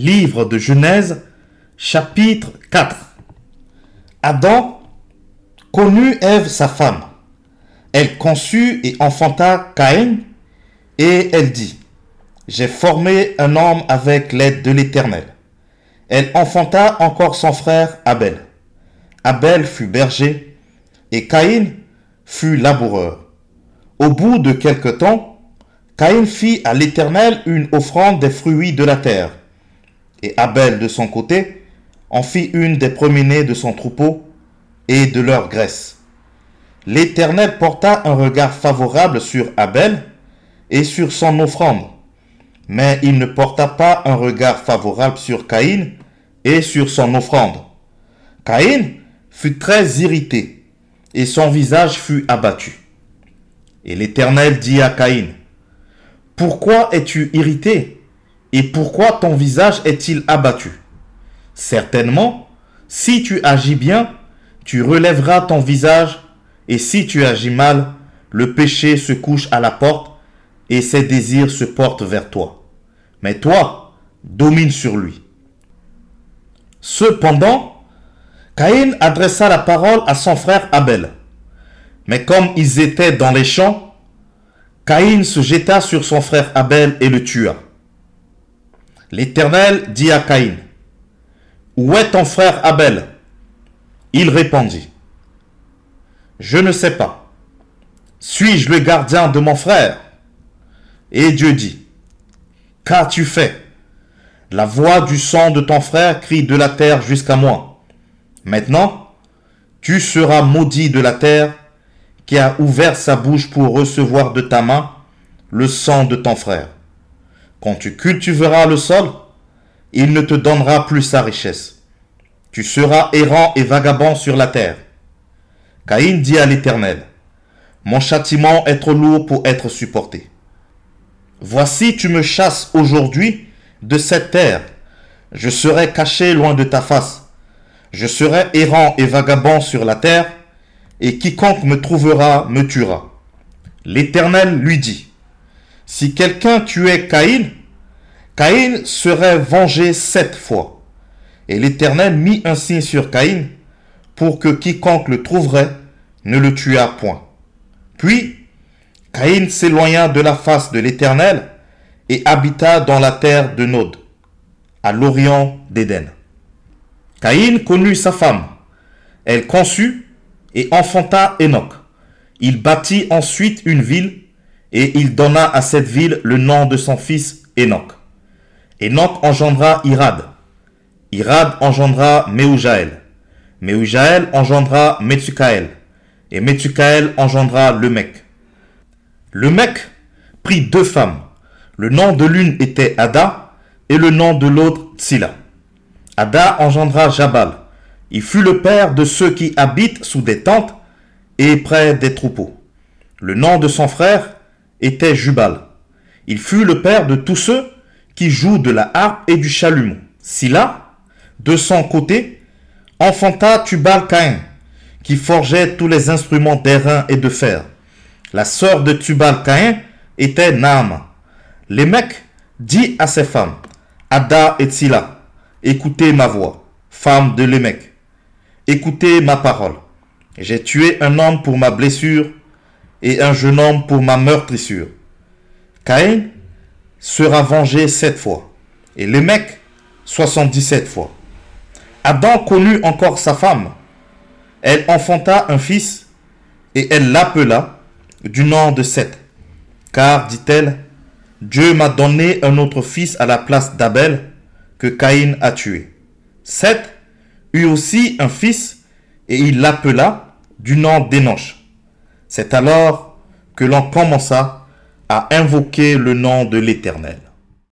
Livre de Genèse, chapitre 4. Adam connut Ève sa femme. Elle conçut et enfanta Caïn, et elle dit, J'ai formé un homme avec l'aide de l'Éternel. Elle enfanta encore son frère Abel. Abel fut berger, et Caïn fut laboureur. Au bout de quelque temps, Caïn fit à l'Éternel une offrande des fruits de la terre. Et Abel, de son côté, en fit une des premiers de son troupeau et de leur graisse. L'Éternel porta un regard favorable sur Abel et sur son offrande, mais il ne porta pas un regard favorable sur Caïn et sur son offrande. Caïn fut très irrité et son visage fut abattu. Et l'Éternel dit à Caïn, Pourquoi es-tu irrité? Et pourquoi ton visage est-il abattu? Certainement, si tu agis bien, tu relèveras ton visage, et si tu agis mal, le péché se couche à la porte, et ses désirs se portent vers toi. Mais toi, domine sur lui. Cependant, Caïn adressa la parole à son frère Abel. Mais comme ils étaient dans les champs, Caïn se jeta sur son frère Abel et le tua. L'Éternel dit à Caïn, Où est ton frère Abel? Il répondit, Je ne sais pas. Suis-je le gardien de mon frère? Et Dieu dit, Qu'as-tu fait? La voix du sang de ton frère crie de la terre jusqu'à moi. Maintenant, tu seras maudit de la terre qui a ouvert sa bouche pour recevoir de ta main le sang de ton frère. Quand tu cultiveras le sol, il ne te donnera plus sa richesse. Tu seras errant et vagabond sur la terre. Caïn dit à l'Éternel, Mon châtiment est trop lourd pour être supporté. Voici tu me chasses aujourd'hui de cette terre. Je serai caché loin de ta face. Je serai errant et vagabond sur la terre, et quiconque me trouvera me tuera. L'Éternel lui dit, si quelqu'un tuait Caïn, Caïn serait vengé sept fois. Et l'Éternel mit un signe sur Caïn pour que quiconque le trouverait ne le tuât point. Puis Caïn s'éloigna de la face de l'Éternel et habita dans la terre de Nod, à l'orient d'Éden. Caïn connut sa femme. Elle conçut et enfanta Enoch. Il bâtit ensuite une ville et il donna à cette ville le nom de son fils Enoch. Enoch engendra Irad. Irad engendra Meujaël. Meujaël engendra Metsukaël. Et Metsukaël engendra Lemec. Lemec prit deux femmes. Le nom de l'une était Ada et le nom de l'autre Tsila. Ada engendra Jabal. Il fut le père de ceux qui habitent sous des tentes et près des troupeaux. Le nom de son frère était Jubal. Il fut le père de tous ceux qui jouent de la harpe et du chalumeau. Silla, de son côté, enfanta Tubal Caïn, qui forgeait tous les instruments d'airain et de fer. La sœur de Tubal Caïn était Naama. Les mecs dit à ses femmes, Ada et Silla, écoutez ma voix, femme de Lémec. Écoutez ma parole. J'ai tué un homme pour ma blessure et un jeune homme pour ma meurtrissure. Caïn sera vengé sept fois, et Lémec soixante-dix-sept fois. Adam connut encore sa femme. Elle enfanta un fils, et elle l'appela du nom de Seth. Car, dit-elle, Dieu m'a donné un autre fils à la place d'Abel que Caïn a tué. Seth eut aussi un fils, et il l'appela du nom d'Énoch. C'est alors que l'on commença à invoquer le nom de l'Éternel.